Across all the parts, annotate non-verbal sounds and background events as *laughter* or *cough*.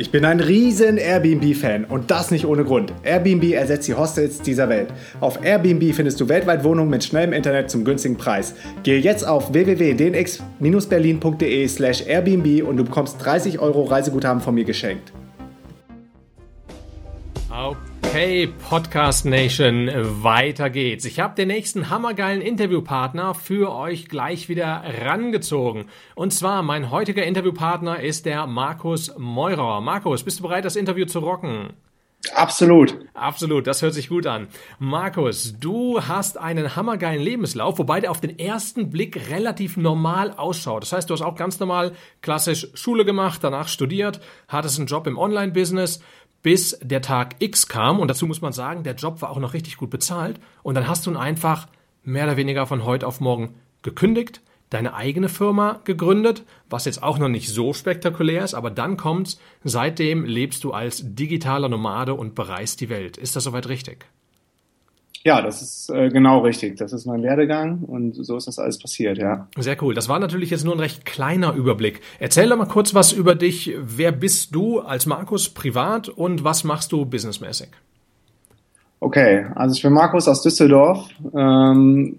Ich bin ein riesen Airbnb-Fan und das nicht ohne Grund. Airbnb ersetzt die Hostels dieser Welt. Auf Airbnb findest du weltweit Wohnungen mit schnellem Internet zum günstigen Preis. Gehe jetzt auf www.dnx-berlin.de slash Airbnb und du bekommst 30 Euro Reiseguthaben von mir geschenkt. Okay, Podcast Nation, weiter geht's. Ich habe den nächsten hammergeilen Interviewpartner für euch gleich wieder rangezogen. Und zwar, mein heutiger Interviewpartner ist der Markus Meurer. Markus, bist du bereit, das Interview zu rocken? Absolut. Absolut, das hört sich gut an. Markus, du hast einen hammergeilen Lebenslauf, wobei der auf den ersten Blick relativ normal ausschaut. Das heißt, du hast auch ganz normal klassisch Schule gemacht, danach studiert, hattest einen Job im Online-Business, bis der Tag X kam. Und dazu muss man sagen, der Job war auch noch richtig gut bezahlt. Und dann hast du ihn einfach mehr oder weniger von heute auf morgen gekündigt, deine eigene Firma gegründet, was jetzt auch noch nicht so spektakulär ist, aber dann kommt's, seitdem lebst du als digitaler Nomade und bereist die Welt. Ist das soweit richtig? Ja, das ist äh, genau richtig. Das ist mein Werdegang und so ist das alles passiert, ja. Sehr cool. Das war natürlich jetzt nur ein recht kleiner Überblick. Erzähl doch mal kurz was über dich. Wer bist du als Markus privat und was machst du businessmäßig? Okay, also ich bin Markus aus Düsseldorf. Ähm,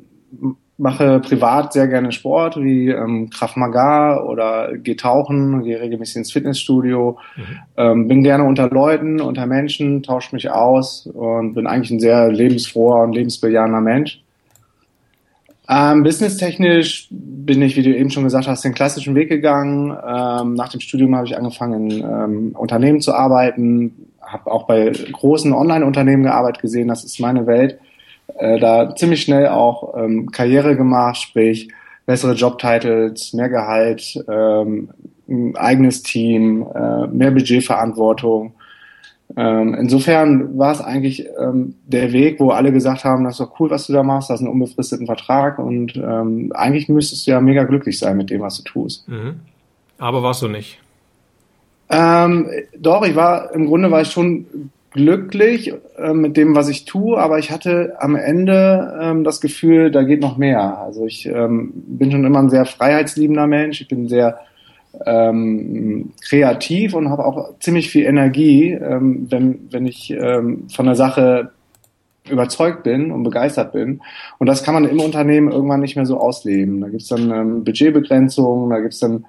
mache privat sehr gerne Sport wie ähm, Krav Maga oder gehe tauchen, gehe regelmäßig ins Fitnessstudio, mhm. ähm, bin gerne unter Leuten, unter Menschen, tausche mich aus und bin eigentlich ein sehr lebensfroher und lebensbejahender Mensch. Ähm, businesstechnisch bin ich, wie du eben schon gesagt hast, den klassischen Weg gegangen. Ähm, nach dem Studium habe ich angefangen, in ähm, Unternehmen zu arbeiten, habe auch bei großen Online-Unternehmen gearbeitet, gesehen, das ist meine Welt äh, da ziemlich schnell auch ähm, Karriere gemacht, sprich bessere Jobtitles, mehr Gehalt, ähm, ein eigenes Team, äh, mehr Budgetverantwortung. Ähm, insofern war es eigentlich ähm, der Weg, wo alle gesagt haben, das ist doch cool, was du da machst, das ist ein unbefristeten Vertrag und ähm, eigentlich müsstest du ja mega glücklich sein mit dem, was du tust. Mhm. Aber warst du nicht? Ähm, doch, ich war, im Grunde war ich schon glücklich äh, mit dem, was ich tue, aber ich hatte am Ende ähm, das Gefühl, da geht noch mehr. Also ich ähm, bin schon immer ein sehr freiheitsliebender Mensch, ich bin sehr ähm, kreativ und habe auch ziemlich viel Energie, ähm, wenn, wenn ich ähm, von der Sache überzeugt bin und begeistert bin. Und das kann man im Unternehmen irgendwann nicht mehr so ausleben. Da gibt's dann ähm, Budgetbegrenzungen, da gibt's dann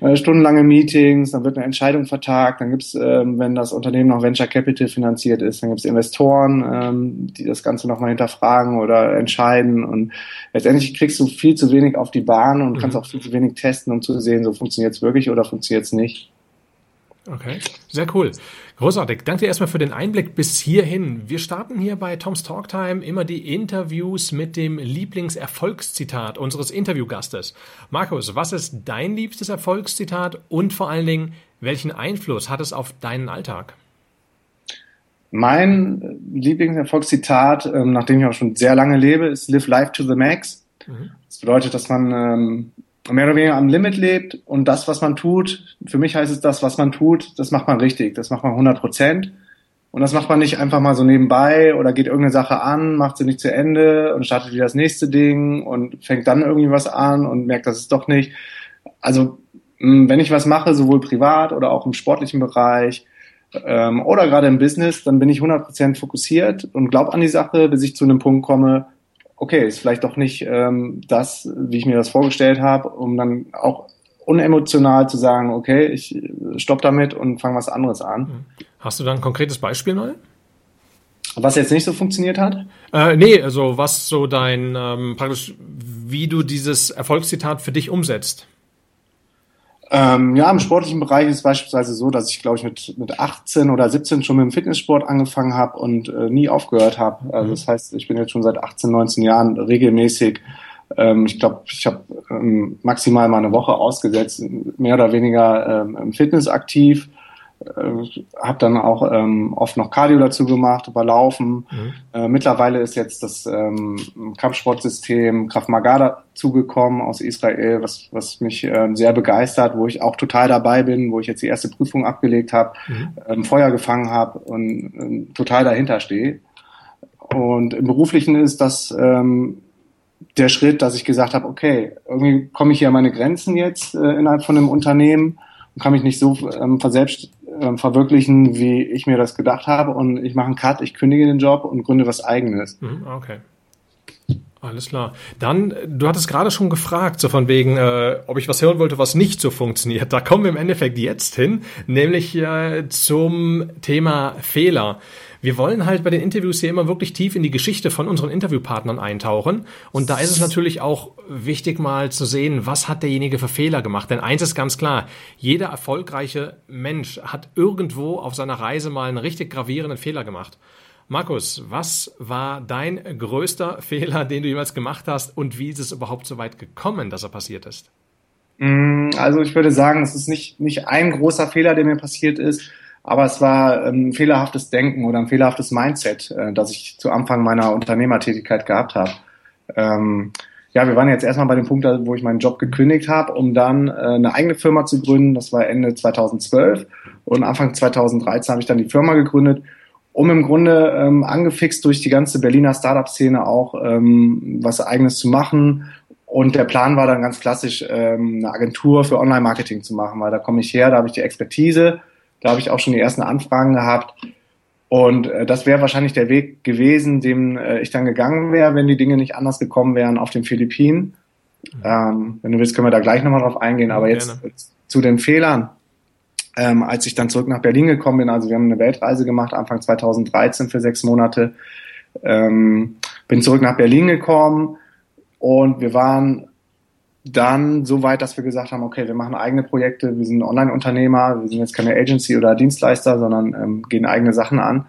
äh, stundenlange Meetings, dann wird eine Entscheidung vertagt, dann gibt's, ähm, wenn das Unternehmen noch Venture Capital finanziert ist, dann gibt's Investoren, ähm, die das Ganze nochmal hinterfragen oder entscheiden und letztendlich kriegst du viel zu wenig auf die Bahn und mhm. kannst auch viel zu wenig testen, um zu sehen, so funktioniert's wirklich oder funktioniert's nicht. Okay, sehr cool. Großartig. Danke dir erstmal für den Einblick bis hierhin. Wir starten hier bei Toms Talktime immer die Interviews mit dem Lieblingserfolgszitat unseres Interviewgastes. Markus, was ist dein liebstes Erfolgszitat und vor allen Dingen, welchen Einfluss hat es auf deinen Alltag? Mein Lieblingserfolgszitat, ähm, nachdem ich auch schon sehr lange lebe, ist Live Life to the Max. Mhm. Das bedeutet, dass man ähm, mehr oder weniger am Limit lebt und das, was man tut, für mich heißt es, das, was man tut, das macht man richtig, das macht man 100 Prozent. Und das macht man nicht einfach mal so nebenbei oder geht irgendeine Sache an, macht sie nicht zu Ende und startet wieder das nächste Ding und fängt dann irgendwie was an und merkt, das ist doch nicht. Also, wenn ich was mache, sowohl privat oder auch im sportlichen Bereich ähm, oder gerade im Business, dann bin ich 100% fokussiert und glaube an die Sache, bis ich zu einem Punkt komme, okay, ist vielleicht doch nicht ähm, das, wie ich mir das vorgestellt habe, um dann auch unemotional zu sagen, okay, ich stopp damit und fange was anderes an. Mhm. Hast du da ein konkretes Beispiel neu? Was jetzt nicht so funktioniert hat? Äh, nee, also was so dein ähm, praktisch, wie du dieses Erfolgszitat für dich umsetzt. Ähm, ja, im sportlichen Bereich ist es beispielsweise so, dass ich, glaube ich, mit, mit 18 oder 17 schon mit dem Fitnesssport angefangen habe und äh, nie aufgehört habe. Also mhm. das heißt, ich bin jetzt schon seit 18, 19 Jahren regelmäßig, ähm, ich glaube, ich habe ähm, maximal mal eine Woche ausgesetzt, mehr oder weniger ähm, im Fitness aktiv. Äh, habe dann auch ähm, oft noch Cardio dazu gemacht, überlaufen. Mhm. Äh, mittlerweile ist jetzt das ähm, Kampfsportsystem Krav Maga dazugekommen aus Israel, was, was mich äh, sehr begeistert, wo ich auch total dabei bin, wo ich jetzt die erste Prüfung abgelegt habe, mhm. ähm, Feuer gefangen habe und ähm, total dahinter stehe. Und im Beruflichen ist das ähm, der Schritt, dass ich gesagt habe, okay, irgendwie komme ich hier an meine Grenzen jetzt äh, innerhalb von einem Unternehmen und kann mich nicht so ähm, verselbst äh, verwirklichen, wie ich mir das gedacht habe. Und ich mache einen Cut, ich kündige den Job und gründe was eigenes. Mhm, okay. Alles klar. Dann, du hattest gerade schon gefragt, so von wegen, äh, ob ich was hören wollte, was nicht so funktioniert. Da kommen wir im Endeffekt jetzt hin, nämlich äh, zum Thema Fehler. Wir wollen halt bei den Interviews hier immer wirklich tief in die Geschichte von unseren Interviewpartnern eintauchen. Und da ist es natürlich auch wichtig mal zu sehen, was hat derjenige für Fehler gemacht. Denn eins ist ganz klar, jeder erfolgreiche Mensch hat irgendwo auf seiner Reise mal einen richtig gravierenden Fehler gemacht. Markus, was war dein größter *laughs* Fehler, den du jemals gemacht hast und wie ist es überhaupt so weit gekommen, dass er passiert ist? Mm, also ich würde sagen, es ist nicht, nicht ein großer Fehler, der mir passiert ist, aber es war ein fehlerhaftes Denken oder ein fehlerhaftes Mindset, äh, das ich zu Anfang meiner Unternehmertätigkeit gehabt habe. Ähm, ja, wir waren jetzt erstmal bei dem Punkt, wo ich meinen Job gekündigt habe, um dann äh, eine eigene Firma zu gründen. Das war Ende 2012 und Anfang 2013 habe ich dann die Firma gegründet, um im Grunde ähm, angefixt durch die ganze Berliner Startup-Szene auch ähm, was eigenes zu machen. Und der Plan war dann ganz klassisch, ähm, eine Agentur für Online-Marketing zu machen, weil da komme ich her, da habe ich die Expertise da habe ich auch schon die ersten Anfragen gehabt. Und äh, das wäre wahrscheinlich der Weg gewesen, dem äh, ich dann gegangen wäre, wenn die Dinge nicht anders gekommen wären auf den Philippinen. Ähm, wenn du willst, können wir da gleich nochmal drauf eingehen. Aber jetzt Gerne. zu den Fehlern. Ähm, als ich dann zurück nach Berlin gekommen bin, also wir haben eine Weltreise gemacht, Anfang 2013 für sechs Monate, ähm, bin zurück nach Berlin gekommen und wir waren dann so weit, dass wir gesagt haben, okay, wir machen eigene Projekte, wir sind Online-Unternehmer, wir sind jetzt keine Agency oder Dienstleister, sondern ähm, gehen eigene Sachen an,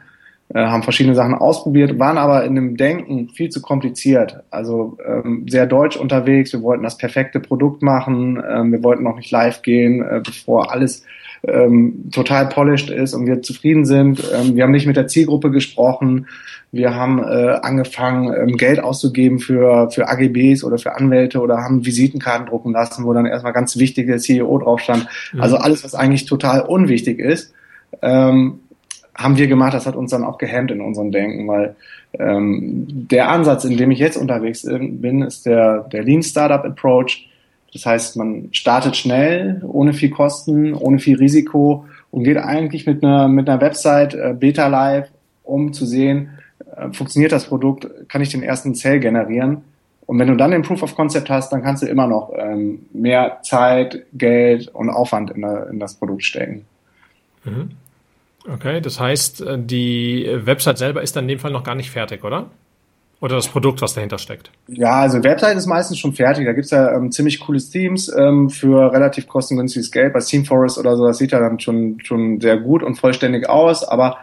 äh, haben verschiedene Sachen ausprobiert, waren aber in dem Denken viel zu kompliziert, also ähm, sehr deutsch unterwegs, wir wollten das perfekte Produkt machen, ähm, wir wollten noch nicht live gehen, äh, bevor alles ähm, total polished ist und wir zufrieden sind. Ähm, wir haben nicht mit der Zielgruppe gesprochen. Wir haben äh, angefangen, ähm, Geld auszugeben für, für AGBs oder für Anwälte oder haben Visitenkarten drucken lassen, wo dann erstmal ganz wichtige CEO drauf stand. Mhm. Also alles, was eigentlich total unwichtig ist, ähm, haben wir gemacht. Das hat uns dann auch gehemmt in unserem Denken, weil ähm, der Ansatz, in dem ich jetzt unterwegs bin, ist der, der Lean Startup Approach das heißt, man startet schnell, ohne viel Kosten, ohne viel Risiko und geht eigentlich mit einer, mit einer Website äh, Beta Live, um zu sehen, äh, funktioniert das Produkt, kann ich den ersten Sale generieren. Und wenn du dann den Proof of Concept hast, dann kannst du immer noch ähm, mehr Zeit, Geld und Aufwand in, in das Produkt stecken. Mhm. Okay, das heißt, äh, die Website selber ist dann in dem Fall noch gar nicht fertig, oder? Oder das Produkt, was dahinter steckt? Ja, also Website ist meistens schon fertig. Da gibt's ja ähm, ziemlich cooles Themes ähm, für relativ kostengünstiges Geld. Bei ThemeForest oder so, das sieht ja dann schon, schon sehr gut und vollständig aus, aber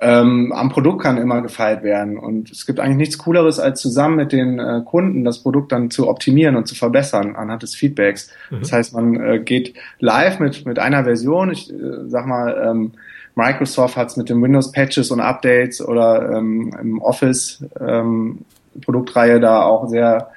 ähm, am Produkt kann immer gefeilt werden. Und es gibt eigentlich nichts Cooleres, als zusammen mit den äh, Kunden das Produkt dann zu optimieren und zu verbessern anhand des Feedbacks. Mhm. Das heißt, man äh, geht live mit, mit einer Version. Ich äh, sag mal, ähm, Microsoft hat es mit den Windows-Patches und Updates oder ähm, im Office ähm, Produktreihe da auch sehr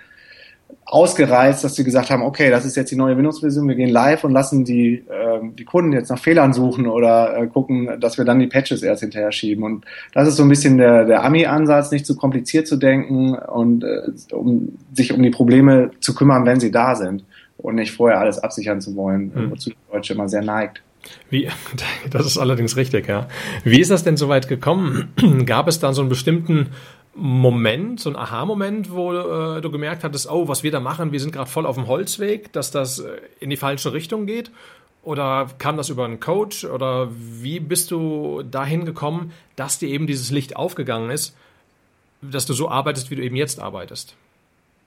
ausgereizt, dass sie gesagt haben, okay, das ist jetzt die neue Windows-Version, wir gehen live und lassen die, äh, die Kunden jetzt nach Fehlern suchen oder äh, gucken, dass wir dann die Patches erst hinterher schieben. Und das ist so ein bisschen der, der Ami-Ansatz, nicht zu kompliziert zu denken und äh, um sich um die Probleme zu kümmern, wenn sie da sind und nicht vorher alles absichern zu wollen, mhm. wozu die Deutsche immer sehr neigt. Wie, *laughs* das ist allerdings richtig, ja. Wie ist das denn so weit gekommen? *clears throat* Gab es dann so einen bestimmten Moment, so einen Aha-Moment, wo äh, du gemerkt hattest, oh, was wir da machen, wir sind gerade voll auf dem Holzweg, dass das äh, in die falsche Richtung geht? Oder kam das über einen Coach? Oder wie bist du dahin gekommen, dass dir eben dieses Licht aufgegangen ist, dass du so arbeitest, wie du eben jetzt arbeitest?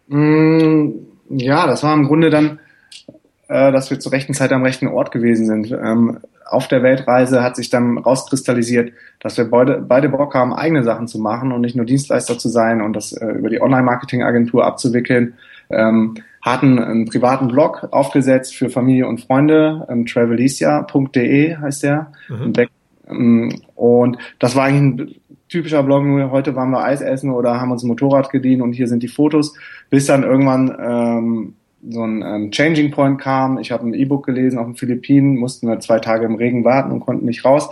Mm, ja, das war im Grunde dann äh, dass wir zur rechten Zeit am rechten Ort gewesen sind. Ähm, auf der Weltreise hat sich dann rauskristallisiert, dass wir beide, beide Bock haben, eigene Sachen zu machen und nicht nur Dienstleister zu sein und das äh, über die Online-Marketing-Agentur abzuwickeln. Ähm, hatten einen privaten Blog aufgesetzt für Familie und Freunde, ähm, travelicia.de heißt der, mhm. Ähm, und das war eigentlich ein typischer Blog, heute waren wir Eis essen oder haben uns ein Motorrad geliehen und hier sind die Fotos, bis dann irgendwann ähm, so ein ähm, Changing Point kam. Ich habe ein E-Book gelesen auf den Philippinen, mussten wir zwei Tage im Regen warten und konnten nicht raus.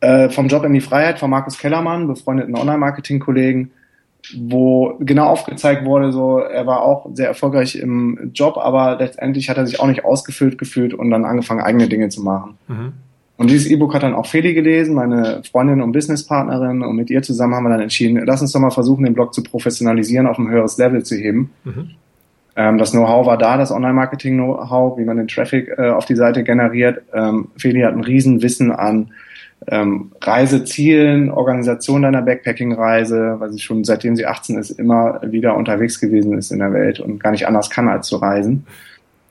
Äh, vom Job in die Freiheit von Markus Kellermann, befreundeten Online-Marketing-Kollegen, wo genau aufgezeigt wurde, so er war auch sehr erfolgreich im Job, aber letztendlich hat er sich auch nicht ausgefüllt gefühlt und dann angefangen, eigene Dinge zu machen. Mhm. Und dieses E-Book hat dann auch Feli gelesen, meine Freundin und Businesspartnerin, und mit ihr zusammen haben wir dann entschieden, lass uns doch mal versuchen, den Blog zu professionalisieren, auf ein höheres Level zu heben. Mhm. Ähm, das Know-how war da, das Online-Marketing-Know-how, wie man den Traffic äh, auf die Seite generiert. Ähm, Feli hat ein Riesenwissen an ähm, Reisezielen, Organisation deiner Backpacking-Reise, weil sie schon seitdem sie 18 ist, immer wieder unterwegs gewesen ist in der Welt und gar nicht anders kann, als zu reisen.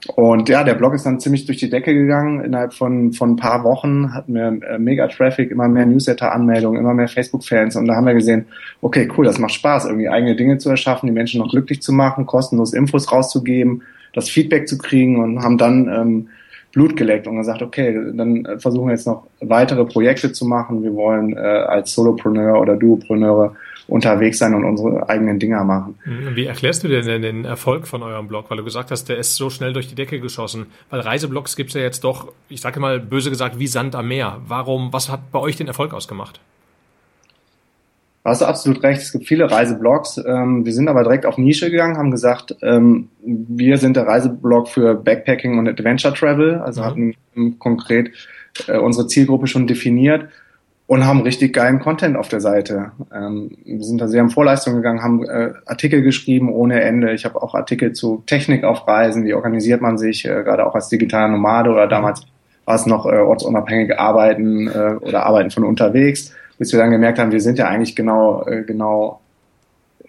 Und ja, der Blog ist dann ziemlich durch die Decke gegangen. Innerhalb von, von ein paar Wochen hatten wir äh, mega Traffic, immer mehr Newsletter-Anmeldungen, immer mehr Facebook-Fans. Und da haben wir gesehen, okay, cool, das macht Spaß, irgendwie eigene Dinge zu erschaffen, die Menschen noch glücklich zu machen, kostenlos Infos rauszugeben, das Feedback zu kriegen und haben dann ähm, Blut geleckt und gesagt, okay, dann versuchen wir jetzt noch weitere Projekte zu machen. Wir wollen äh, als Solopreneur oder Duopreneure unterwegs sein und unsere eigenen Dinger machen. Wie erklärst du dir denn den Erfolg von eurem Blog? Weil du gesagt hast, der ist so schnell durch die Decke geschossen. Weil Reiseblogs gibt es ja jetzt doch, ich sage mal böse gesagt, wie Sand am Meer. Warum, was hat bei euch den Erfolg ausgemacht? Da hast du absolut recht. Es gibt viele Reiseblogs. Ähm, wir sind aber direkt auf Nische gegangen, haben gesagt, ähm, wir sind der Reiseblog für Backpacking und Adventure Travel, also mhm. hatten konkret äh, unsere Zielgruppe schon definiert und haben richtig geilen Content auf der Seite. Ähm, wir sind da sehr in Vorleistung gegangen, haben äh, Artikel geschrieben ohne Ende. Ich habe auch Artikel zu Technik auf Reisen, wie organisiert man sich, äh, gerade auch als digitaler Nomade oder damals war es noch äh, ortsunabhängig arbeiten äh, oder arbeiten von unterwegs, bis wir dann gemerkt haben, wir sind ja eigentlich genau, äh, genau,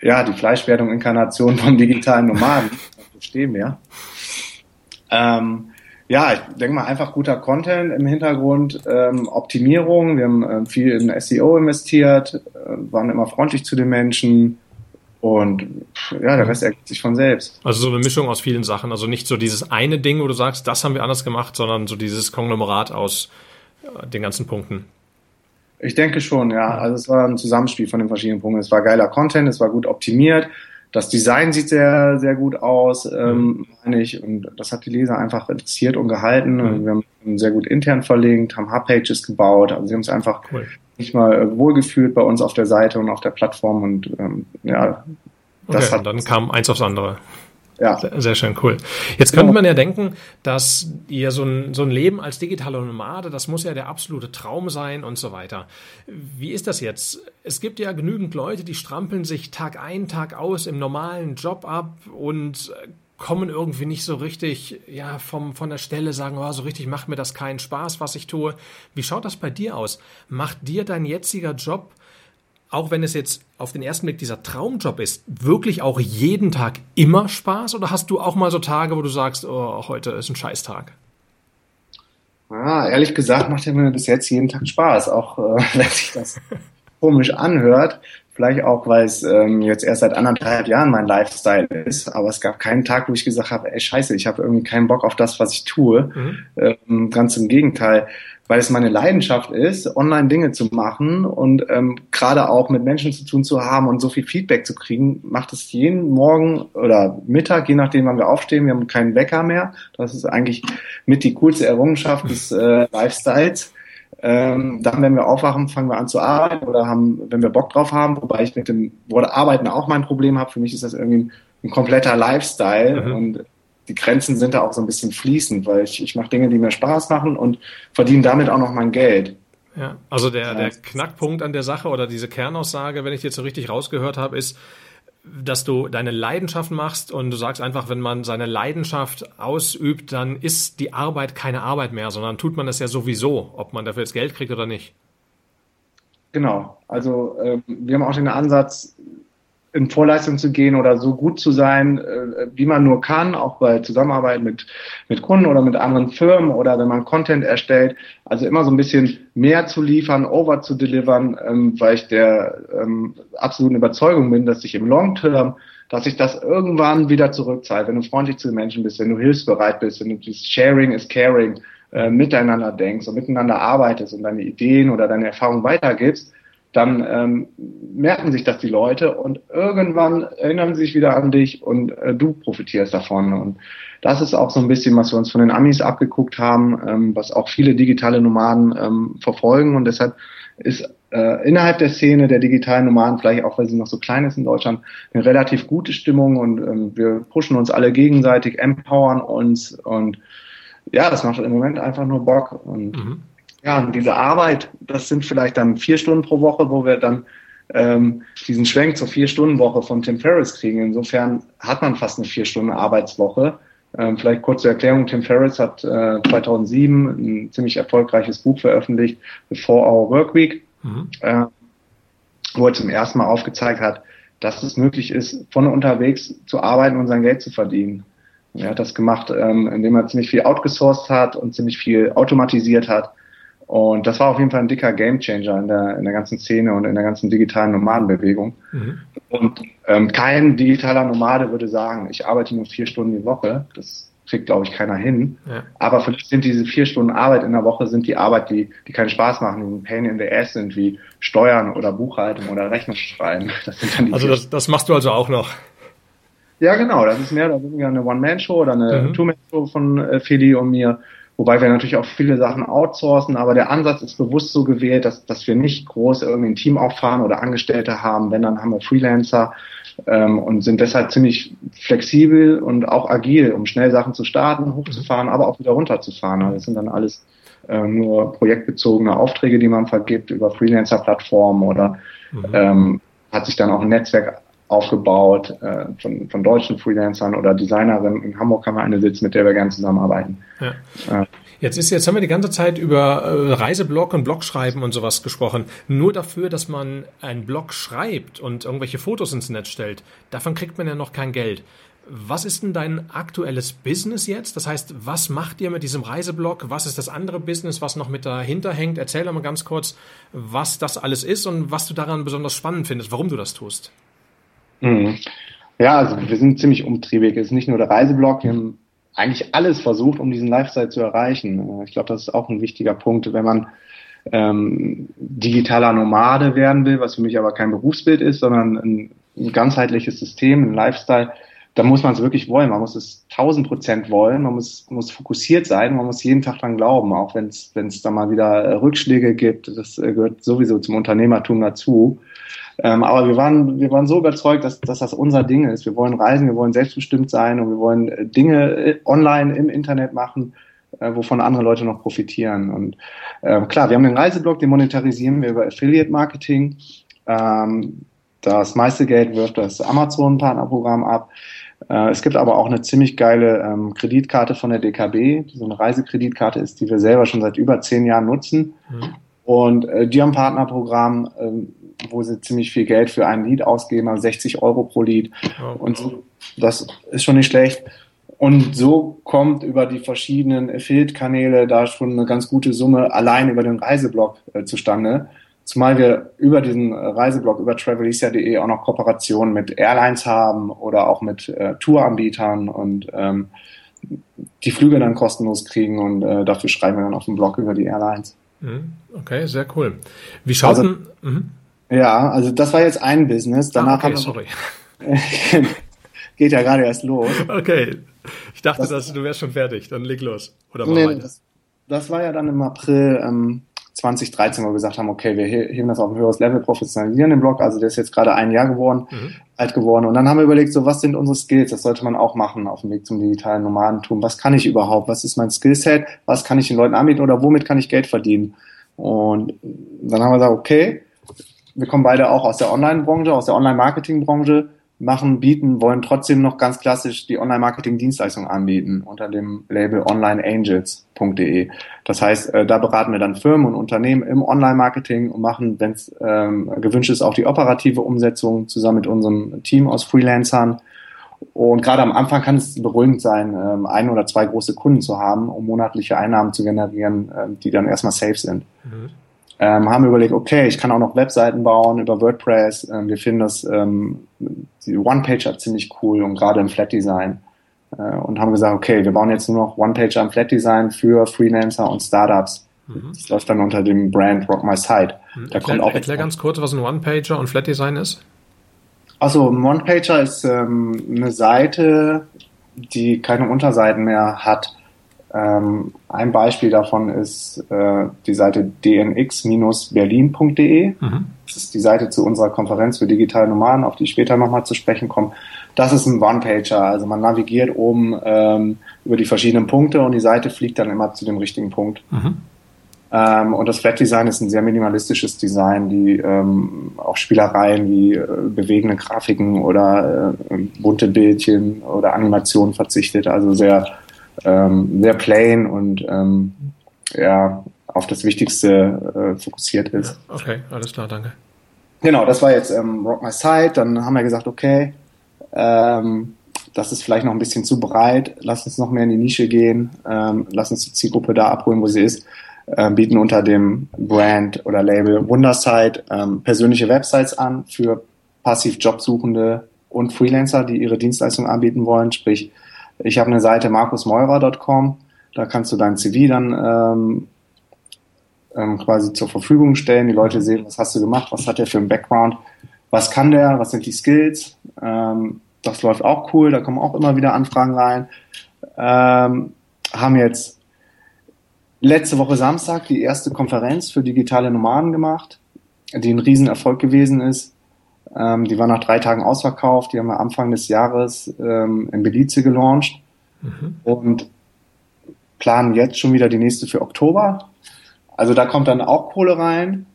ja, die Fleischwertung Inkarnation *laughs* vom digitalen Nomaden. Das stehen wir. Ähm, ja, ich denke mal einfach guter Content im Hintergrund, ähm, Optimierung. Wir haben äh, viel in SEO investiert, äh, waren immer freundlich zu den Menschen und ja, der Rest ergibt sich von selbst. Also so eine Mischung aus vielen Sachen. Also nicht so dieses eine Ding, wo du sagst, das haben wir anders gemacht, sondern so dieses Konglomerat aus äh, den ganzen Punkten. Ich denke schon, ja. Also es war ein Zusammenspiel von den verschiedenen Punkten. Es war geiler Content, es war gut optimiert das Design sieht sehr, sehr gut aus, ähm, mhm. meine ich. Und das hat die Leser einfach interessiert und gehalten. Mhm. Wir haben sehr gut intern verlinkt, haben Hubpages gebaut. Also sie haben es einfach cool. nicht mal wohlgefühlt bei uns auf der Seite und auf der Plattform. Und ähm, ja, das okay, hat. dann kam eins aufs andere. Ja. Sehr schön, cool. Jetzt könnte man ja denken, dass ihr so ein, so ein Leben als digitaler Nomade, das muss ja der absolute Traum sein und so weiter. Wie ist das jetzt? Es gibt ja genügend Leute, die strampeln sich Tag ein, Tag aus im normalen Job ab und kommen irgendwie nicht so richtig ja vom von der Stelle sagen oh, so richtig macht mir das keinen Spaß was ich tue wie schaut das bei dir aus macht dir dein jetziger Job auch wenn es jetzt auf den ersten Blick dieser Traumjob ist, wirklich auch jeden Tag immer Spaß? Oder hast du auch mal so Tage, wo du sagst, oh, heute ist ein Scheißtag? Ja, ehrlich gesagt macht er mir bis jetzt jeden Tag Spaß, auch äh, *laughs* wenn sich das komisch anhört. Vielleicht auch, weil es ähm, jetzt erst seit anderthalb Jahren mein Lifestyle ist. Aber es gab keinen Tag, wo ich gesagt habe, ey scheiße, ich habe irgendwie keinen Bock auf das, was ich tue. Mhm. Ähm, ganz im Gegenteil weil es meine Leidenschaft ist, online Dinge zu machen und ähm, gerade auch mit Menschen zu tun zu haben und so viel Feedback zu kriegen, macht es jeden Morgen oder Mittag, je nachdem, wann wir aufstehen, wir haben keinen Wecker mehr. Das ist eigentlich mit die coolste Errungenschaft des äh, Lifestyles. Ähm, dann, wenn wir aufwachen, fangen wir an zu arbeiten oder haben, wenn wir Bock drauf haben, wobei ich mit dem Wort Arbeiten auch mein Problem habe. Für mich ist das irgendwie ein, ein kompletter Lifestyle mhm. und die Grenzen sind da auch so ein bisschen fließend, weil ich, ich mache Dinge, die mir Spaß machen und verdiene damit auch noch mein Geld. Ja, also der, der Knackpunkt an der Sache oder diese Kernaussage, wenn ich jetzt so richtig rausgehört habe, ist, dass du deine Leidenschaft machst und du sagst einfach, wenn man seine Leidenschaft ausübt, dann ist die Arbeit keine Arbeit mehr, sondern tut man es ja sowieso, ob man dafür jetzt Geld kriegt oder nicht. Genau, also äh, wir haben auch den Ansatz, in Vorleistung zu gehen oder so gut zu sein, äh, wie man nur kann, auch bei Zusammenarbeit mit, mit Kunden oder mit anderen Firmen oder wenn man Content erstellt. Also immer so ein bisschen mehr zu liefern, over zu delivern, ähm, weil ich der ähm, absoluten Überzeugung bin, dass sich im Long Term, dass sich das irgendwann wieder zurückzahlt, wenn du freundlich zu den Menschen bist, wenn du hilfsbereit bist, wenn du dieses Sharing is Caring äh, miteinander denkst und miteinander arbeitest und deine Ideen oder deine Erfahrungen weitergibst, dann ähm, merken sich das die Leute und irgendwann erinnern sie sich wieder an dich und äh, du profitierst davon. Und das ist auch so ein bisschen, was wir uns von den Amis abgeguckt haben, ähm, was auch viele digitale Nomaden ähm, verfolgen. Und deshalb ist äh, innerhalb der Szene der digitalen Nomaden, vielleicht auch weil sie noch so klein ist in Deutschland, eine relativ gute Stimmung und ähm, wir pushen uns alle gegenseitig, empowern uns und ja, das macht im Moment einfach nur Bock. Und mhm. Ja, und diese Arbeit, das sind vielleicht dann vier Stunden pro Woche, wo wir dann ähm, diesen Schwenk zur Vier-Stunden-Woche von Tim Ferriss kriegen. Insofern hat man fast eine Vier-Stunden-Arbeitswoche. Ähm, vielleicht kurze Erklärung. Tim Ferriss hat äh, 2007 ein ziemlich erfolgreiches Buch veröffentlicht, The Four Hour Work Week, mhm. äh, wo er zum ersten Mal aufgezeigt hat, dass es möglich ist, von unterwegs zu arbeiten und sein Geld zu verdienen. Er hat das gemacht, ähm, indem er ziemlich viel outgesourced hat und ziemlich viel automatisiert hat. Und das war auf jeden Fall ein dicker Gamechanger in der, in der ganzen Szene und in der ganzen digitalen Nomadenbewegung. Mhm. Und ähm, kein digitaler Nomade würde sagen, ich arbeite nur vier Stunden die Woche. Das kriegt, glaube ich, keiner hin. Ja. Aber vielleicht sind diese vier Stunden Arbeit in der Woche sind die Arbeit, die, die keinen Spaß machen, die ein Pain in the ass sind, wie Steuern oder Buchhaltung oder Rechnung schreiben. *laughs* Das sind dann die also das, das machst du also auch noch. Ja, genau. Das ist mehr oder weniger eine One-Man-Show oder eine mhm. Two-Man-Show von äh, Philly und mir. Wobei wir natürlich auch viele Sachen outsourcen, aber der Ansatz ist bewusst so gewählt, dass, dass wir nicht groß irgendwie ein Team auffahren oder Angestellte haben. Wenn, dann haben wir Freelancer ähm, und sind deshalb ziemlich flexibel und auch agil, um schnell Sachen zu starten, hochzufahren, aber auch wieder runterzufahren. Also das sind dann alles äh, nur projektbezogene Aufträge, die man vergibt über Freelancer-Plattformen oder mhm. ähm, hat sich dann auch ein Netzwerk aufgebaut äh, von, von deutschen Freelancern oder Designerinnen. In Hamburg haben wir eine Sitz, mit der wir gerne zusammenarbeiten. Ja. Äh, Jetzt ist jetzt haben wir die ganze Zeit über äh, Reiseblog und Blogschreiben und sowas gesprochen. Nur dafür, dass man einen Blog schreibt und irgendwelche Fotos ins Netz stellt, davon kriegt man ja noch kein Geld. Was ist denn dein aktuelles Business jetzt? Das heißt, was macht ihr mit diesem Reiseblog? Was ist das andere Business, was noch mit dahinter hängt? Erzähl doch mal ganz kurz, was das alles ist und was du daran besonders spannend findest, warum du das tust. Mhm. Ja, also wir sind ziemlich umtriebig. Es ist nicht nur der Reiseblog, wir haben eigentlich alles versucht, um diesen Lifestyle zu erreichen. Ich glaube, das ist auch ein wichtiger Punkt, wenn man ähm, digitaler Nomade werden will, was für mich aber kein Berufsbild ist, sondern ein, ein ganzheitliches System, ein Lifestyle, da muss man es wirklich wollen. Man muss es tausend Prozent wollen. Man muss, muss fokussiert sein. Man muss jeden Tag dran glauben, auch wenn es wenn es da mal wieder Rückschläge gibt. Das äh, gehört sowieso zum Unternehmertum dazu. Ähm, aber wir waren, wir waren so überzeugt, dass, dass das unser Ding ist. Wir wollen reisen, wir wollen selbstbestimmt sein und wir wollen äh, Dinge äh, online im Internet machen, äh, wovon andere Leute noch profitieren. Und äh, klar, wir haben den Reiseblog, den monetarisieren wir über Affiliate Marketing. Ähm, das meiste Geld wirft das Amazon-Partnerprogramm ab. Äh, es gibt aber auch eine ziemlich geile ähm, Kreditkarte von der DKB, die so eine Reisekreditkarte ist, die wir selber schon seit über zehn Jahren nutzen. Mhm. Und äh, die haben Partnerprogramm, ähm, wo sie ziemlich viel Geld für ein Lied ausgeben, also 60 Euro pro Lied. Oh. Und so, das ist schon nicht schlecht. Und so kommt über die verschiedenen Affiliate-Kanäle da schon eine ganz gute Summe allein über den Reiseblog äh, zustande. Zumal wir über diesen Reiseblog, über travelisia.de auch noch Kooperationen mit Airlines haben oder auch mit äh, Touranbietern und ähm, die Flüge dann kostenlos kriegen und äh, dafür schreiben wir dann auf dem Blog über die Airlines. Mhm. Okay, sehr cool. Wie schaut also, denn, mhm. Ja, also das war jetzt ein Business. Danach ah, okay, sorry. *laughs* geht ja gerade erst los. Okay. Ich dachte, das, dass du wärst schon fertig. Dann leg los. Oder nee, das, das, war ja dann im April ähm, 2013, wo wir gesagt haben, okay, wir heben das auf ein höheres Level, professionalisieren den Blog. Also der ist jetzt gerade ein Jahr geworden, mhm. alt geworden. Und dann haben wir überlegt, so was sind unsere Skills? Das sollte man auch machen auf dem Weg zum digitalen Nomadentum. Was kann ich überhaupt? Was ist mein Skillset? Was kann ich den Leuten anbieten oder womit kann ich Geld verdienen? Und dann haben wir gesagt, okay, wir kommen beide auch aus der Online-Branche, aus der Online-Marketing-Branche, machen, bieten, wollen trotzdem noch ganz klassisch die Online-Marketing-Dienstleistung anbieten unter dem Label onlineangels.de. Das heißt, äh, da beraten wir dann Firmen und Unternehmen im Online-Marketing und machen, wenn es ähm, gewünscht ist, auch die operative Umsetzung zusammen mit unserem Team aus Freelancern. Und gerade am Anfang kann es beruhigend sein, ähm, ein oder zwei große Kunden zu haben, um monatliche Einnahmen zu generieren, äh, die dann erstmal safe sind. Mhm ähm, haben überlegt, okay, ich kann auch noch Webseiten bauen über WordPress. Ähm, wir finden das, ähm, die One-Page-App ziemlich cool und gerade im Flat-Design äh, und haben gesagt, okay, wir bauen jetzt nur noch One-Pager und Flat Design für Freelancer und Startups. Mhm. Das läuft dann unter dem Brand Rock My Site. Mhm. Da erklär, kommt auch erklär ganz kurz, was ein One-Pager und Flat Design ist. Also ein One-Pager ist ähm, eine Seite, die keine Unterseiten mehr hat. Ähm, ein Beispiel davon ist äh, die Seite dnx-berlin.de. Mhm. Das ist die Seite zu unserer Konferenz für digitale Nomaden, auf die ich später nochmal zu sprechen komme. Das ist ein One-Pager. Also man navigiert oben ähm, über die verschiedenen Punkte und die Seite fliegt dann immer zu dem richtigen Punkt. Mhm. Ähm, und das Flat Design ist ein sehr minimalistisches Design, die ähm, auf Spielereien wie äh, bewegende Grafiken oder äh, bunte Bildchen oder Animationen verzichtet. Also sehr, ähm, sehr plain und ähm, ja, auf das Wichtigste äh, fokussiert ist. Okay, alles klar, danke. Genau, das war jetzt ähm, Rock My Side. Dann haben wir gesagt, okay, ähm, das ist vielleicht noch ein bisschen zu breit. Lass uns noch mehr in die Nische gehen. Ähm, lass uns die Zielgruppe da abholen, wo sie ist äh, bieten unter dem Brand oder Label Wundersite ähm, persönliche Websites an für passiv Jobsuchende und Freelancer, die ihre Dienstleistungen anbieten wollen. Sprich, ich habe eine Seite markusmeurer.com, da kannst du dein CV dann ähm, ähm, quasi zur Verfügung stellen. Die Leute sehen, was hast du gemacht, was hat der für einen Background, was kann der, was sind die Skills. Ähm, das läuft auch cool, da kommen auch immer wieder Anfragen rein. Ähm, haben jetzt letzte Woche Samstag die erste Konferenz für digitale Nomaden gemacht, die ein Riesenerfolg gewesen ist. Ähm, die war nach drei Tagen ausverkauft. Die haben wir Anfang des Jahres ähm, in Belize gelauncht mhm. und planen jetzt schon wieder die nächste für Oktober. Also da kommt dann auch Kohle rein.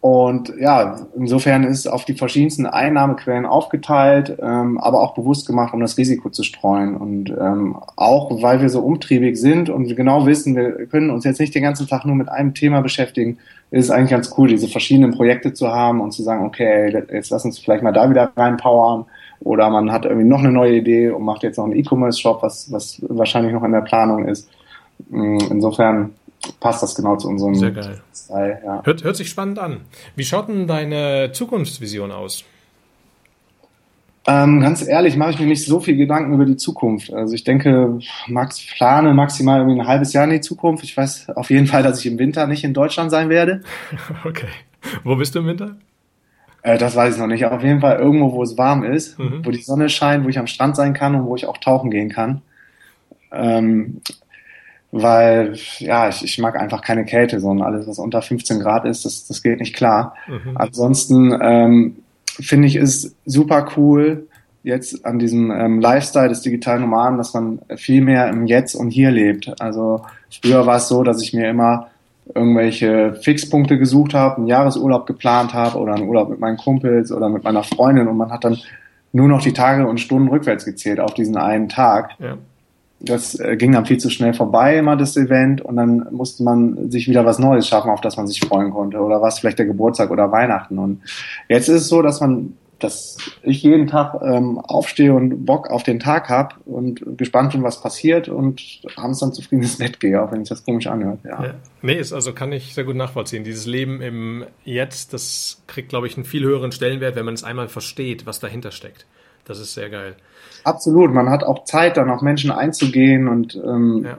Und ja, insofern ist auf die verschiedensten Einnahmequellen aufgeteilt, ähm, aber auch bewusst gemacht, um das Risiko zu streuen. Und ähm, auch weil wir so umtriebig sind und wir genau wissen, wir können uns jetzt nicht den ganzen Tag nur mit einem Thema beschäftigen, ist es eigentlich ganz cool, diese verschiedenen Projekte zu haben und zu sagen, okay, jetzt lass uns vielleicht mal da wieder reinpowern. Oder man hat irgendwie noch eine neue Idee und macht jetzt noch einen E-Commerce-Shop, was, was wahrscheinlich noch in der Planung ist. Insofern passt das genau zu unserem Sehr geil. Style. Ja. Hört, hört sich spannend an. Wie schaut denn deine Zukunftsvision aus? Ähm, ganz ehrlich, mache ich mir nicht so viel Gedanken über die Zukunft. Also ich denke, Max plane maximal irgendwie ein halbes Jahr in die Zukunft. Ich weiß auf jeden Fall, dass ich im Winter nicht in Deutschland sein werde. *laughs* Okay. Wo bist du im Winter? Äh, das weiß ich noch nicht. Auf jeden Fall irgendwo, wo es warm ist, mhm. wo die Sonne scheint, wo ich am Strand sein kann und wo ich auch tauchen gehen kann. Ähm, weil ja, ich, ich mag einfach keine Kälte, sondern alles, was unter 15 Grad ist, das, das geht nicht klar. Mhm. Ansonsten ähm, finde ich es super cool, jetzt an diesem ähm, Lifestyle des digitalen Nomaden, dass man viel mehr im Jetzt und Hier lebt. Also früher war es so, dass ich mir immer irgendwelche Fixpunkte gesucht habe, einen Jahresurlaub geplant habe oder einen Urlaub mit meinen Kumpels oder mit meiner Freundin und man hat dann nur noch die Tage und Stunden rückwärts gezählt auf diesen einen Tag. Ja das äh, ging dann viel zu schnell vorbei, immer das Event, und dann musste man sich wieder was Neues schaffen, auf das man sich freuen konnte. Oder was vielleicht der Geburtstag oder Weihnachten. Und jetzt ist es so, dass man, dass ich jeden Tag ähm, aufstehe und Bock auf den Tag habe und gespannt bin, was passiert und abends dann zufrieden ins Bett gehe, auch wenn ich das komisch anhört. Ja. ja. Nee, ist, also kann ich sehr gut nachvollziehen. Dieses Leben im Jetzt, das kriegt, glaube ich, einen viel höheren Stellenwert, wenn man es einmal versteht, was dahinter steckt. Das ist sehr geil. Absolut, man hat auch Zeit, dann auf Menschen einzugehen und ähm, ja.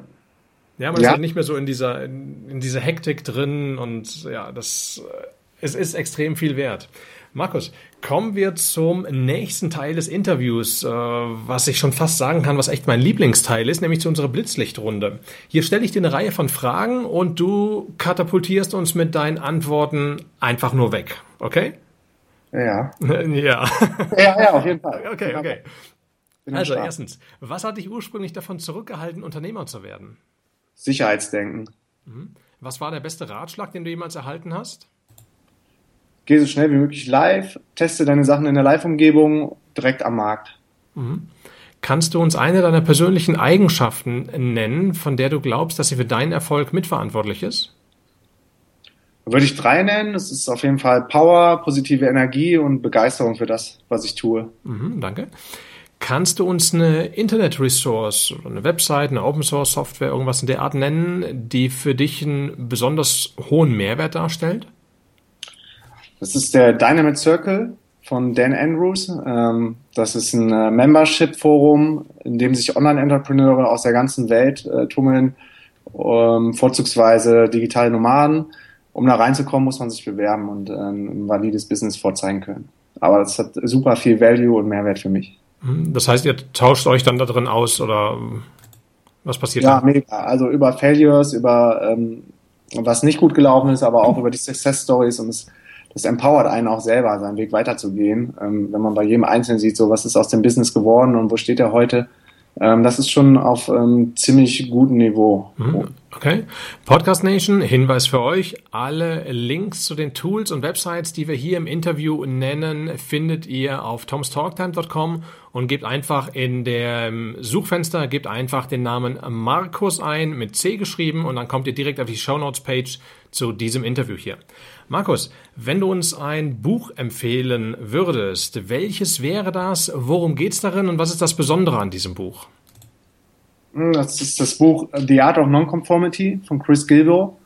Ja, man ja. ist halt nicht mehr so in dieser, in, in dieser Hektik drin und ja, das äh, es ist extrem viel wert. Markus, kommen wir zum nächsten Teil des Interviews, äh, was ich schon fast sagen kann, was echt mein Lieblingsteil ist, nämlich zu unserer Blitzlichtrunde. Hier stelle ich dir eine Reihe von Fragen und du katapultierst uns mit deinen Antworten einfach nur weg, okay? Ja. *laughs* Ja. Ja, ja, auf jeden Fall. Okay, okay. Also erstens, was hat dich ursprünglich davon zurückgehalten, Unternehmer zu werden? Sicherheitsdenken. Mhm. Was war der beste Ratschlag, den du jemals erhalten hast? Geh so schnell wie möglich live, teste deine Sachen in der Live-Umgebung direkt am Markt. Mhm. Kannst du uns eine deiner persönlichen Eigenschaften nennen, von der du glaubst, dass sie für deinen Erfolg mitverantwortlich ist? Würde ich drei nennen. Es ist auf jeden Fall Power, positive Energie und Begeisterung für das, was ich tue. Mhm, danke. Kannst du uns eine Internet-Resource oder eine Website, eine Open-Source-Software, irgendwas in der Art nennen, die für dich einen besonders hohen Mehrwert darstellt? Das ist der Dynamite Circle von Dan Andrews. Ähm, Das ist ein äh, Membership-Forum, in dem sich Online-Entrepreneure aus der ganzen Welt äh, tummeln, ähm, vorzugsweise digitale Nomaden. Um da reinzukommen, muss man sich bewerben und äh, ein valides Business vorzeigen können. Aber das hat super viel Value und Mehrwert für mich. Mhm. Das heißt, ihr tauscht euch dann da drin aus oder was passiert ja, da? Ja, mega. Also über Failures, über ähm, was nicht gut gelaufen ist, aber auch *laughs* über die Success Stories und es, das empowert einen auch selber, seinen Weg weiterzugehen. Ähm, wenn man bei jedem Einzelnen sieht, so was ist aus dem Business geworden und wo steht er heute, ähm, das ist schon auf ähm, ziemlich gutem Niveau. Mhm. Okay. Podcast Nation, Hinweis für euch. Alle Links zu den Tools und Websites, die wir hier im Interview nennen, findet ihr auf tomstalktime.com und gebt einfach in dem Suchfenster, gebt einfach den Namen Markus ein, mit C geschrieben und dann kommt ihr direkt auf die Show Notes Page zu diesem Interview hier. Markus, wenn du uns ein Buch empfehlen würdest, welches wäre das? Worum geht es darin und was ist das Besondere an diesem Buch? Hm, das ist das Buch The Art of Nonconformity von Chris Gilbo,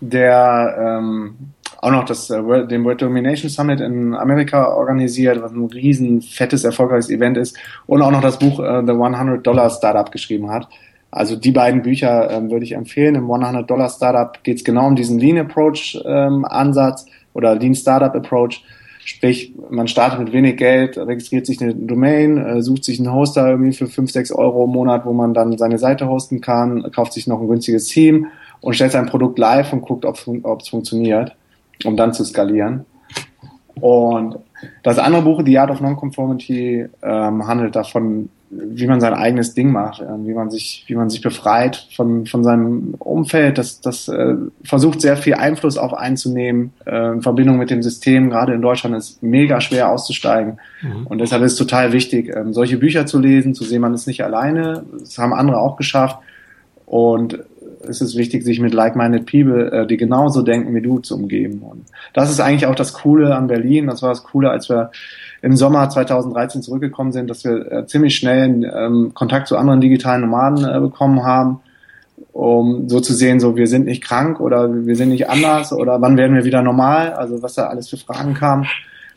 der ähm, auch noch das, äh, den World Domination Summit in Amerika organisiert, was ein riesen fettes, erfolgreiches Event ist, und auch noch das Buch äh, The 100 Dollar Startup geschrieben hat. Also die beiden Bücher ähm, würde ich empfehlen. Im 100 Dollar Startup geht es genau um diesen Lean Approach ähm, Ansatz oder Lean Startup Approach. Sprich, man startet mit wenig Geld, registriert sich eine Domain, äh, sucht sich einen Hoster irgendwie für 5, 6 Euro im Monat, wo man dann seine Seite hosten kann, kauft sich noch ein günstiges Team und stellt sein Produkt live und guckt, ob es funktioniert, um dann zu skalieren. Und das andere Buch, The Art of Nonconformity, ähm, handelt davon, wie man sein eigenes Ding macht, äh, wie man sich, wie man sich befreit von, von seinem Umfeld. Das, das äh, versucht sehr viel Einfluss auch einzunehmen. Äh, in Verbindung mit dem System, gerade in Deutschland, ist mega schwer auszusteigen. Mhm. Und deshalb ist es total wichtig, äh, solche Bücher zu lesen, zu sehen, man ist nicht alleine. Das haben andere auch geschafft. Und es ist wichtig, sich mit like-minded people, äh, die genauso denken wie du, zu umgeben. Und das ist eigentlich auch das Coole an Berlin. Das war das Coole, als wir im Sommer 2013 zurückgekommen sind, dass wir äh, ziemlich schnell ähm, Kontakt zu anderen digitalen Nomaden äh, bekommen haben, um so zu sehen, so wir sind nicht krank oder wir sind nicht anders oder wann werden wir wieder normal, also was da alles für Fragen kamen,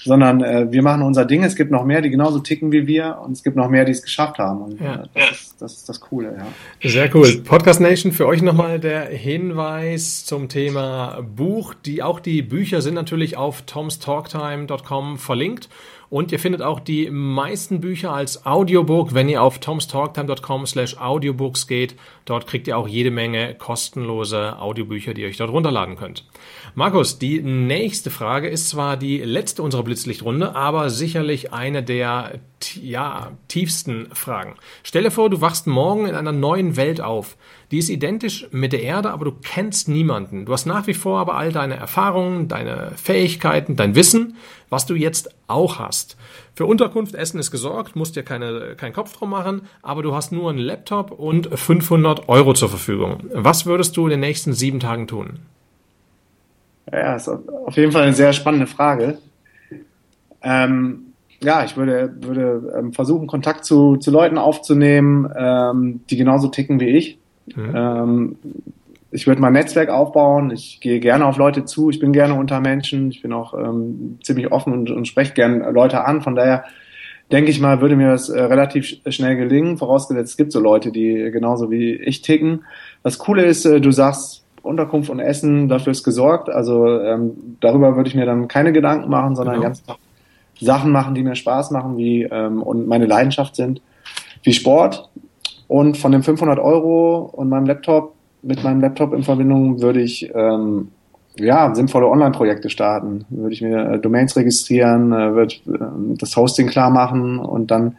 sondern äh, wir machen unser Ding. Es gibt noch mehr, die genauso ticken wie wir und es gibt noch mehr, die es geschafft haben. Und ja. äh, das, ist, das ist das Coole. Ja. Sehr cool. Podcast Nation, für euch nochmal der Hinweis zum Thema Buch. Die auch die Bücher sind natürlich auf tomstalktime.com verlinkt. Und ihr findet auch die meisten Bücher als Audiobook, wenn ihr auf tomstalktime.com slash audiobooks geht. Dort kriegt ihr auch jede Menge kostenlose Audiobücher, die ihr euch dort runterladen könnt. Markus, die nächste Frage ist zwar die letzte unserer Blitzlichtrunde, aber sicherlich eine der ja, tiefsten Fragen. Stelle vor, du wachst morgen in einer neuen Welt auf. Die ist identisch mit der Erde, aber du kennst niemanden. Du hast nach wie vor aber all deine Erfahrungen, deine Fähigkeiten, dein Wissen, was du jetzt auch hast. Für Unterkunft, Essen ist gesorgt, musst dir keine, keinen Kopf drum machen, aber du hast nur einen Laptop und 500 Euro zur Verfügung. Was würdest du in den nächsten sieben Tagen tun? Ja, ist auf jeden Fall eine sehr spannende Frage. Ähm, ja, ich würde, würde ähm, versuchen, Kontakt zu, zu Leuten aufzunehmen, ähm, die genauso ticken wie ich. Mhm. Ähm, ich würde mein Netzwerk aufbauen. Ich gehe gerne auf Leute zu. Ich bin gerne unter Menschen. Ich bin auch ähm, ziemlich offen und, und spreche gerne Leute an. Von daher denke ich mal, würde mir das äh, relativ schnell gelingen. Vorausgesetzt, es gibt so Leute, die genauso wie ich ticken. Das Coole ist, äh, du sagst, Unterkunft und Essen, dafür ist gesorgt. Also ähm, darüber würde ich mir dann keine Gedanken machen, sondern genau. ganz Sachen machen, die mir Spaß machen, wie ähm, und meine Leidenschaft sind, wie Sport. Und von den 500 Euro und meinem Laptop, mit meinem Laptop in Verbindung, würde ich ähm, ja, sinnvolle Online-Projekte starten. Würde ich mir äh, Domains registrieren, äh, würde äh, das Hosting klar machen und dann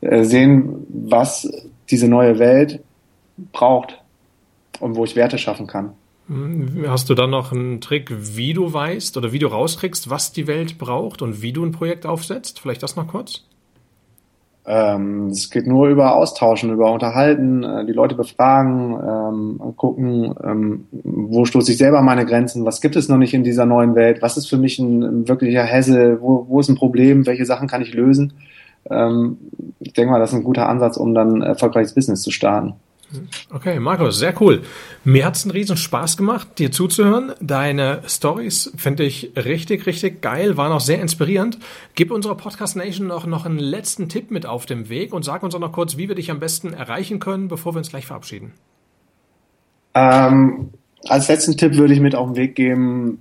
äh, sehen, was diese neue Welt braucht und wo ich Werte schaffen kann. Hm, hast du dann noch einen Trick, wie du weißt oder wie du rauskriegst, was die Welt braucht und wie du ein Projekt aufsetzt? Vielleicht das noch kurz? Ähm, es geht nur über Austauschen, über Unterhalten, äh, die Leute befragen, ähm, gucken, ähm, wo stoße ich selber meine Grenzen, was gibt es noch nicht in dieser neuen Welt, was ist für mich ein, ein wirklicher Hesse, wo, wo ist ein Problem, welche Sachen kann ich lösen. Ähm, ich denke mal, das ist ein guter Ansatz, um dann erfolgreiches Business zu starten. Okay, Markus, sehr cool. Mir hat es einen riesen Spaß gemacht, dir zuzuhören. Deine Stories finde ich richtig, richtig geil, waren auch sehr inspirierend. Gib unserer Podcast Nation noch, noch einen letzten Tipp mit auf dem Weg und sag uns auch noch kurz, wie wir dich am besten erreichen können, bevor wir uns gleich verabschieden. Ähm, als letzten Tipp würde ich mit auf den Weg geben,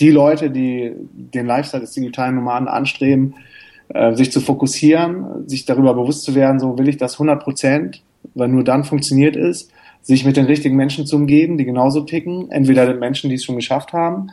die Leute, die den Lifestyle des digitalen Nomaden anstreben, äh, sich zu fokussieren, sich darüber bewusst zu werden, so will ich das 100 Prozent, weil nur dann funktioniert es, sich mit den richtigen Menschen zu umgeben, die genauso ticken, entweder den Menschen, die es schon geschafft haben,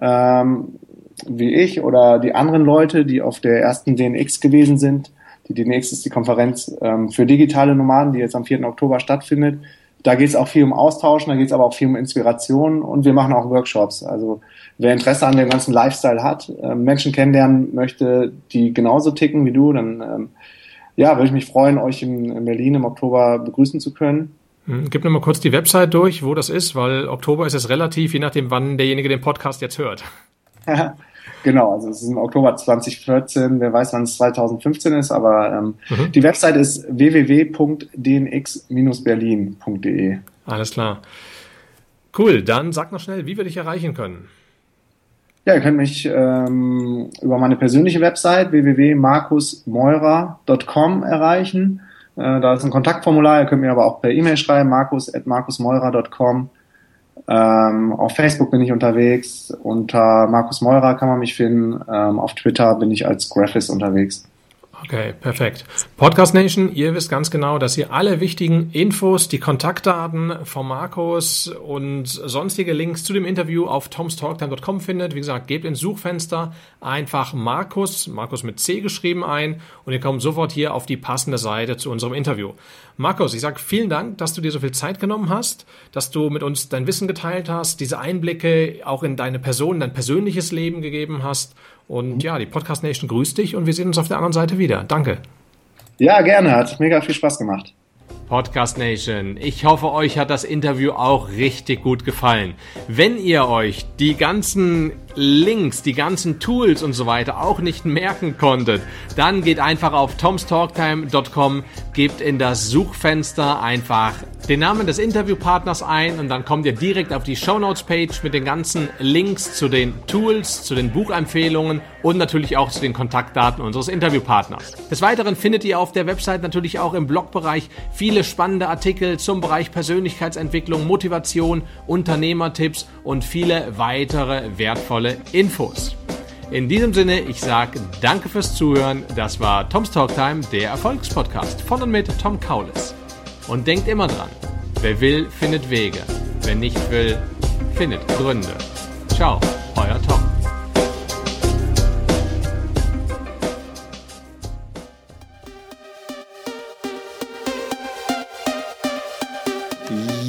ähm, wie ich oder die anderen Leute, die auf der ersten DNX gewesen sind. Die DNX ist die Konferenz ähm, für digitale Nomaden, die jetzt am 4. Oktober stattfindet. Da geht es auch viel um Austauschen, da geht es aber auch viel um Inspiration und wir machen auch Workshops. Also wer Interesse an dem ganzen Lifestyle hat, äh, Menschen kennenlernen möchte, die genauso ticken wie du, dann ähm, ja, würde ich mich freuen, euch in, in Berlin im Oktober begrüßen zu können. Hm, gib mir mal kurz die Website durch, wo das ist, weil Oktober ist es relativ, je nachdem, wann derjenige den Podcast jetzt hört. *laughs* genau, also es ist im Oktober 2014, wer weiß, wann es 2015 ist, aber ähm, mhm. die Website ist www.dnx-berlin.de. Alles klar. Cool, dann sag noch schnell, wie wir dich erreichen können. Ja, ihr könnt mich ähm, über meine persönliche Website www.markusmeurer.com erreichen. Äh, da ist ein Kontaktformular, ihr könnt mir aber auch per E-Mail schreiben, markus.markusmeurer.com. Ähm, auf Facebook bin ich unterwegs, unter Markus Meurer kann man mich finden. Ähm, auf Twitter bin ich als Graphist unterwegs. Okay, perfekt. Podcast Nation, ihr wisst ganz genau, dass ihr alle wichtigen Infos, die Kontaktdaten von Markus und sonstige Links zu dem Interview auf tomstalktime.com findet. Wie gesagt, gebt ins Suchfenster einfach Markus, Markus mit C geschrieben ein und ihr kommt sofort hier auf die passende Seite zu unserem Interview. Markus, ich sage vielen Dank, dass du dir so viel Zeit genommen hast, dass du mit uns dein Wissen geteilt hast, diese Einblicke auch in deine Person, dein persönliches Leben gegeben hast und ja, die Podcast Nation grüßt dich und wir sehen uns auf der anderen Seite wieder. Danke. Ja, gerne. Hat mega viel Spaß gemacht. Podcast Nation. Ich hoffe, euch hat das Interview auch richtig gut gefallen. Wenn ihr euch die ganzen Links, die ganzen Tools und so weiter auch nicht merken konntet, dann geht einfach auf tomstalktime.com, gebt in das Suchfenster einfach den Namen des Interviewpartners ein und dann kommt ihr direkt auf die Show Notes Page mit den ganzen Links zu den Tools, zu den Buchempfehlungen und natürlich auch zu den Kontaktdaten unseres Interviewpartners. Des Weiteren findet ihr auf der Website natürlich auch im Blogbereich viele spannende Artikel zum Bereich Persönlichkeitsentwicklung, Motivation, Unternehmertipps und viele weitere wertvolle Infos. In diesem Sinne, ich sage danke fürs Zuhören. Das war Tom's Talk Time, der Erfolgspodcast von und mit Tom Kaulis. Und denkt immer dran, wer will, findet Wege. Wer nicht will, findet Gründe. Ciao, euer Tom.